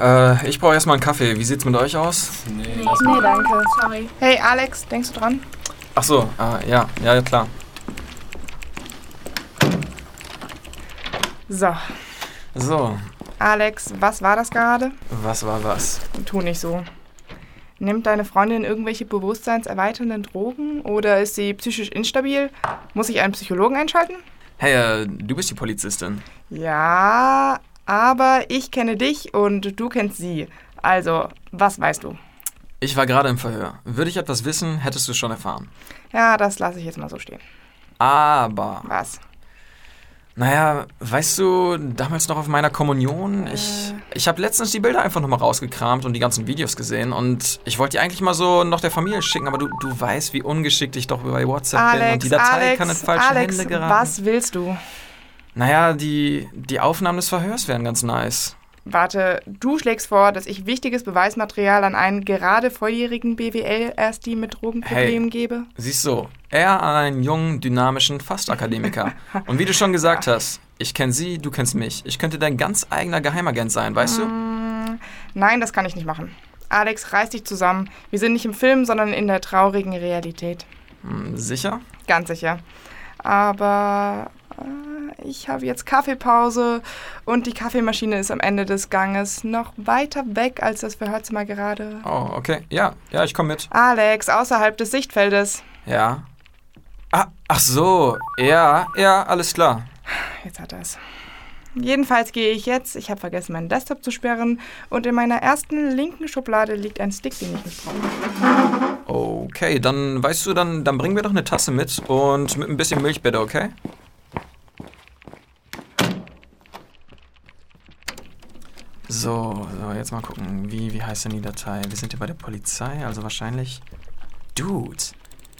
Äh, ich brauche erstmal einen Kaffee. Wie sieht's mit euch aus? Nee, nee danke. Sorry. Hey, Alex, denkst du dran? Ach so, äh, ja, ja, klar. So. So. Alex, was war das gerade? Was war was? Tu nicht so. Nimmt deine Freundin irgendwelche bewusstseinserweiternden Drogen oder ist sie psychisch instabil? Muss ich einen Psychologen einschalten? Hey, äh, du bist die Polizistin. Ja, aber ich kenne dich und du kennst sie. Also, was weißt du? Ich war gerade im Verhör. Würde ich etwas wissen, hättest du schon erfahren. Ja, das lasse ich jetzt mal so stehen. Aber. Was? Naja, weißt du, damals noch auf meiner Kommunion, äh. ich, ich habe letztens die Bilder einfach nochmal rausgekramt und die ganzen Videos gesehen und ich wollte die eigentlich mal so noch der Familie schicken, aber du, du weißt, wie ungeschickt ich doch bei WhatsApp Alex, bin und die Datei Alex, kann in falsche Alex, Hände geraten. was willst du? Naja, die, die Aufnahmen des Verhörs wären ganz nice. Warte, du schlägst vor, dass ich wichtiges Beweismaterial an einen gerade volljährigen BWL-Ersti mit Drogenproblemen hey, gebe? Siehst du, er an einen jungen, dynamischen Fastakademiker. Und wie du schon gesagt hast, ich kenne sie, du kennst mich. Ich könnte dein ganz eigener Geheimagent sein, weißt du? Mm, nein, das kann ich nicht machen. Alex, reiß dich zusammen. Wir sind nicht im Film, sondern in der traurigen Realität. Hm, sicher? Ganz sicher. Aber ich habe jetzt Kaffeepause und die Kaffeemaschine ist am Ende des Ganges noch weiter weg als das Verhörzimmer gerade. Oh, okay. Ja, ja, ich komme mit. Alex, außerhalb des Sichtfeldes. Ja. Ah, ach so. Ja, ja, alles klar. Jetzt hat er es. Jedenfalls gehe ich jetzt. Ich habe vergessen, meinen Desktop zu sperren. Und in meiner ersten linken Schublade liegt ein Stick, den ich nicht brauche. Okay, dann weißt du, dann, dann bringen wir doch eine Tasse mit und mit ein bisschen Milch bitte, okay? So, so, jetzt mal gucken. Wie, wie heißt denn die Datei? Wir sind hier bei der Polizei, also wahrscheinlich. Dude,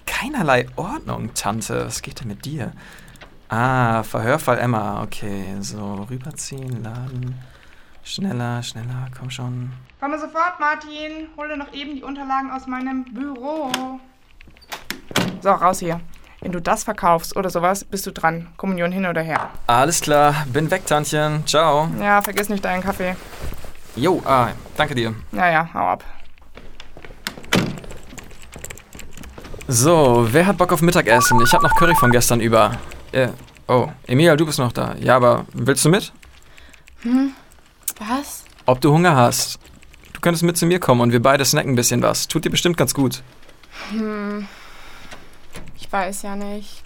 keinerlei Ordnung, Tante. Was geht denn mit dir? Ah, Verhörfall Emma. Okay, so, rüberziehen, laden. Schneller, schneller, komm schon. Komme sofort, Martin. Hole noch eben die Unterlagen aus meinem Büro. So, raus hier. Wenn du das verkaufst oder sowas, bist du dran. Kommunion hin oder her. Alles klar, bin weg, Tantchen. Ciao. Ja, vergiss nicht deinen Kaffee. Jo, ah, danke dir. Naja, hau ab. So, wer hat Bock auf Mittagessen? Ich hab noch Curry von gestern über. Äh, oh, Emilia, du bist noch da. Ja, aber willst du mit? Hm, was? Ob du Hunger hast. Du könntest mit zu mir kommen und wir beide snacken ein bisschen was. Tut dir bestimmt ganz gut. Hm, ich weiß ja nicht.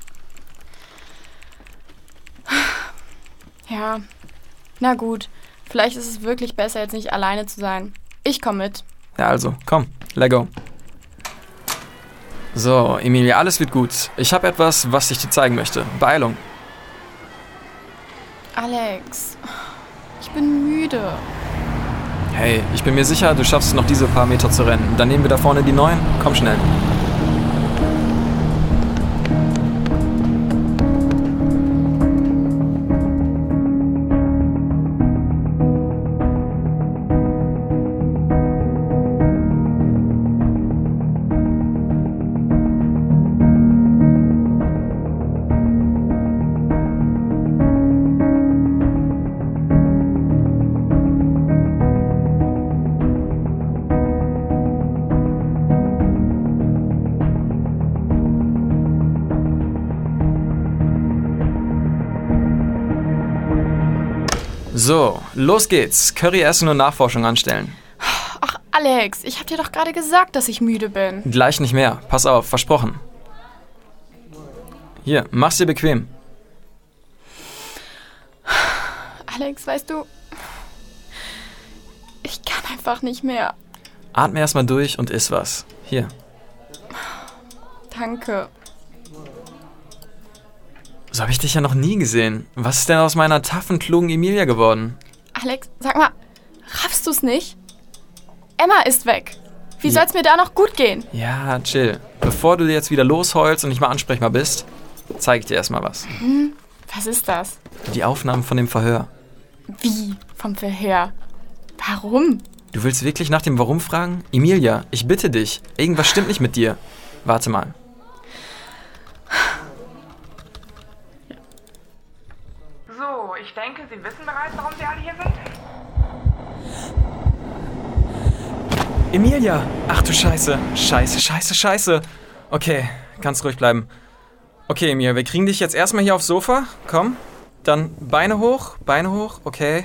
Ja, na gut. Vielleicht ist es wirklich besser, jetzt nicht alleine zu sein. Ich komme mit. Ja, also, komm, let go. So, Emilia, alles wird gut. Ich habe etwas, was ich dir zeigen möchte. Beeilung. Alex, ich bin müde. Hey, ich bin mir sicher, du schaffst noch diese paar Meter zu rennen. Dann nehmen wir da vorne die neuen. Komm schnell. So, los geht's. Curry essen und Nachforschung anstellen. Ach, Alex, ich hab dir doch gerade gesagt, dass ich müde bin. Gleich nicht mehr. Pass auf, versprochen. Hier, mach's dir bequem. Alex, weißt du, ich kann einfach nicht mehr. Atme erstmal durch und iss was. Hier. Danke. So habe ich dich ja noch nie gesehen. Was ist denn aus meiner taffen, klugen Emilia geworden? Alex, sag mal, raffst du's nicht? Emma ist weg. Wie ja. soll's mir da noch gut gehen? Ja, chill. Bevor du jetzt wieder losheulst und nicht mal ansprechbar bist, zeige ich dir erstmal was. Hm, was ist das? Die Aufnahmen von dem Verhör. Wie? Vom Verhör? Warum? Du willst wirklich nach dem Warum fragen? Emilia, ich bitte dich. Irgendwas stimmt nicht mit dir. Warte mal. So, ich denke, Sie wissen bereits, warum Sie alle hier sind. Emilia! Ach du Scheiße. Scheiße, scheiße, scheiße. Okay, ganz ruhig bleiben. Okay, Emilia, wir kriegen dich jetzt erstmal hier aufs Sofa. Komm. Dann Beine hoch, Beine hoch. Okay.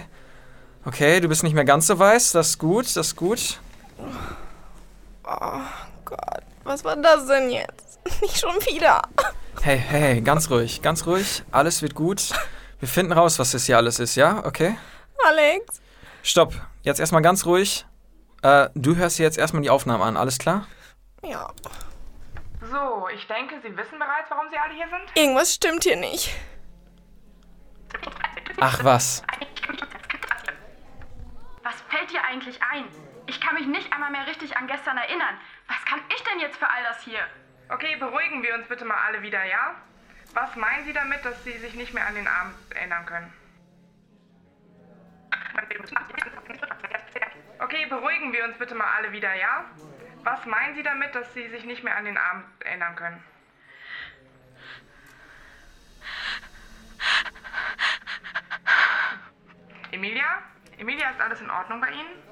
Okay, du bist nicht mehr ganz so weiß. Das ist gut, das ist gut. Oh Gott, was war das denn jetzt? Nicht schon wieder. Hey, hey, hey, ganz ruhig, ganz ruhig. Alles wird gut. Wir finden raus, was das hier alles ist, ja? Okay? Alex. Stopp. Jetzt erstmal ganz ruhig. Äh, du hörst dir jetzt erstmal die Aufnahme an, alles klar? Ja, So, ich denke, Sie wissen bereits, warum Sie alle hier sind. irgendwas stimmt hier nicht. Ach was. Was fällt dir eigentlich ein? Ich kann mich nicht einmal mehr richtig an gestern erinnern. Was kann ich denn jetzt für all das hier? Okay, beruhigen wir uns bitte mal alle wieder, ja? Was meinen Sie damit, dass Sie sich nicht mehr an den Abend erinnern können? Okay, beruhigen wir uns bitte mal alle wieder, ja? Was meinen Sie damit, dass Sie sich nicht mehr an den Abend erinnern können? Emilia? Emilia, ist alles in Ordnung bei Ihnen?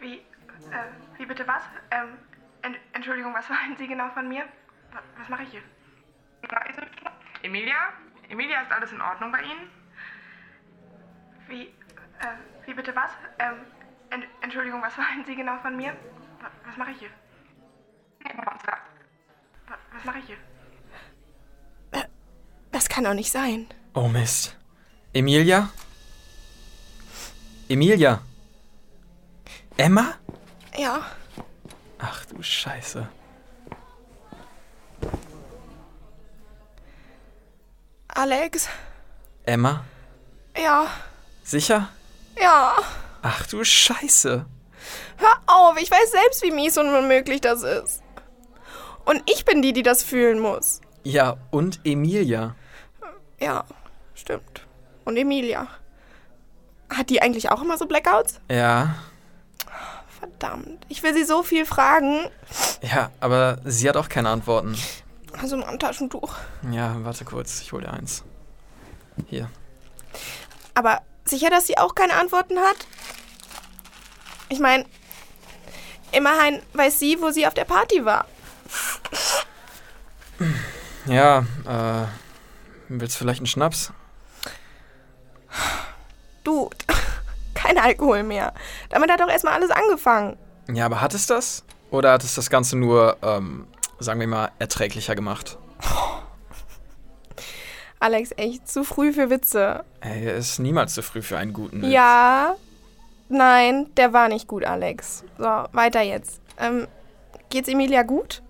Wie, äh, wie bitte was? Ähm, Ent Entschuldigung, was wollen Sie genau von mir? Was mache ich hier? Emilia? Emilia, ist alles in Ordnung bei Ihnen? Wie, äh, wie bitte was? Ähm, Ent Entschuldigung, was wollen Sie genau von mir? Was, was mache ich hier? Was, was mache ich hier? Das kann doch nicht sein. Oh Mist. Emilia? Emilia? Emma? Ja, Ach du Scheiße. Alex. Emma? Ja, Sicher? ja. Ach du Scheiße. Hör auf, ich weiß selbst, wie mies und unmöglich das ist. Und ich bin die, die das fühlen muss. Ja, und Emilia? Ja, stimmt. Und Emilia. Hat die eigentlich auch immer so Blackouts? Ja. Verdammt, ich will sie so viel fragen. Ja, aber sie hat auch keine Antworten. Also ein Taschentuch. Ja, warte kurz, ich hol dir eins. Hier. Aber sicher, dass sie auch keine Antworten hat? Ich meine, immerhin weiß sie, wo sie auf der Party war. Ja, äh. Willst du vielleicht einen Schnaps? Du, kein Alkohol mehr. Damit hat doch erstmal alles angefangen. Ja, aber hat es das? Oder hat es das Ganze nur, ähm, sagen wir mal, erträglicher gemacht? Alex, echt zu früh für Witze. Ey, es ist niemals zu früh für einen guten Witz. Ja, nein, der war nicht gut, Alex. So, weiter jetzt. Ähm, geht's Emilia gut?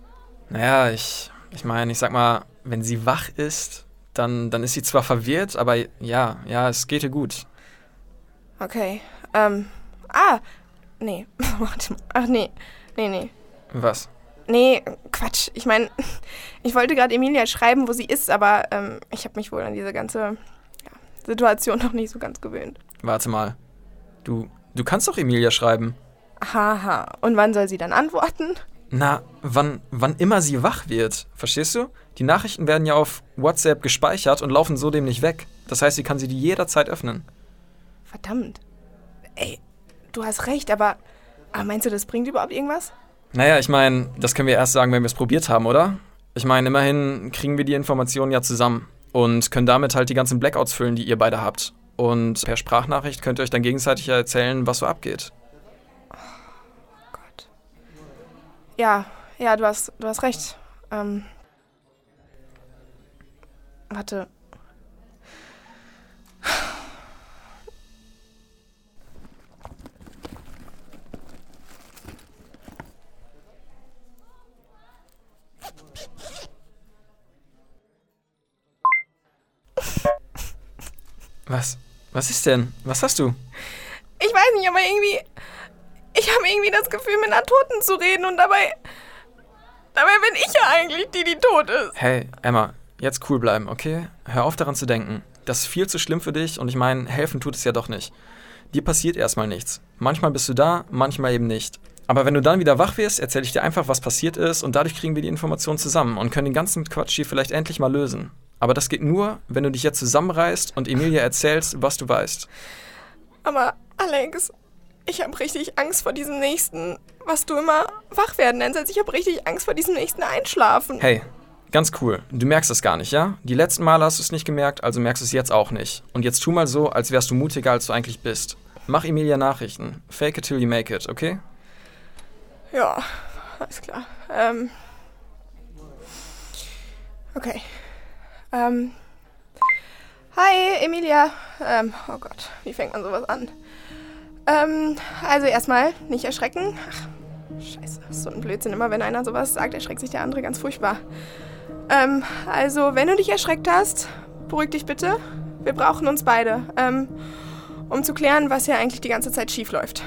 Naja, ich, ich meine, ich sag mal, wenn sie wach ist, dann, dann ist sie zwar verwirrt, aber ja, ja, es geht ihr gut. Okay. Ähm, ah, nee. Warte mal. Ach nee. Nee, nee. Was? Nee, Quatsch. Ich meine, ich wollte gerade Emilia schreiben, wo sie ist, aber ähm, ich habe mich wohl an diese ganze ja, Situation noch nicht so ganz gewöhnt. Warte mal. Du, du kannst doch Emilia schreiben. Haha. Und wann soll sie dann antworten? Na, wann, wann immer sie wach wird. Verstehst du? Die Nachrichten werden ja auf WhatsApp gespeichert und laufen so dem nicht weg. Das heißt, sie kann sie die jederzeit öffnen. Verdammt. Ey, du hast recht, aber, aber meinst du, das bringt überhaupt irgendwas? Naja, ich meine, das können wir erst sagen, wenn wir es probiert haben, oder? Ich meine, immerhin kriegen wir die Informationen ja zusammen und können damit halt die ganzen Blackouts füllen, die ihr beide habt. Und per Sprachnachricht könnt ihr euch dann gegenseitig erzählen, was so abgeht. Gott. Ja, ja, du hast, du hast recht. Ähm. Warte. Was? Was ist denn? Was hast du? Ich weiß nicht, aber irgendwie. Ich habe irgendwie das Gefühl, mit einer Toten zu reden und dabei. Dabei bin ich ja eigentlich die, die tot ist. Hey, Emma, jetzt cool bleiben, okay? Hör auf daran zu denken. Das ist viel zu schlimm für dich und ich meine, helfen tut es ja doch nicht. Dir passiert erstmal nichts. Manchmal bist du da, manchmal eben nicht. Aber wenn du dann wieder wach wirst, erzähle ich dir einfach, was passiert ist und dadurch kriegen wir die Informationen zusammen und können den ganzen Quatsch hier vielleicht endlich mal lösen. Aber das geht nur, wenn du dich jetzt zusammenreißt und Emilia erzählst, was du weißt. Aber, Alex, ich habe richtig Angst vor diesem nächsten, was du immer Wachwerden nennst. Also ich habe richtig Angst vor diesem nächsten Einschlafen. Hey, ganz cool. Du merkst es gar nicht, ja? Die letzten Male hast du es nicht gemerkt, also merkst du es jetzt auch nicht. Und jetzt tu mal so, als wärst du mutiger, als du eigentlich bist. Mach Emilia Nachrichten. Fake it till you make it, okay? Ja, alles klar. Ähm. Okay. Ähm. Hi, Emilia. Ähm, oh Gott, wie fängt man sowas an? Ähm, also erstmal nicht erschrecken. Ach, scheiße, so ein Blödsinn. Immer wenn einer sowas sagt, erschreckt sich der andere ganz furchtbar. Ähm, also, wenn du dich erschreckt hast, beruhig dich bitte. Wir brauchen uns beide, ähm, um zu klären, was hier eigentlich die ganze Zeit schief läuft.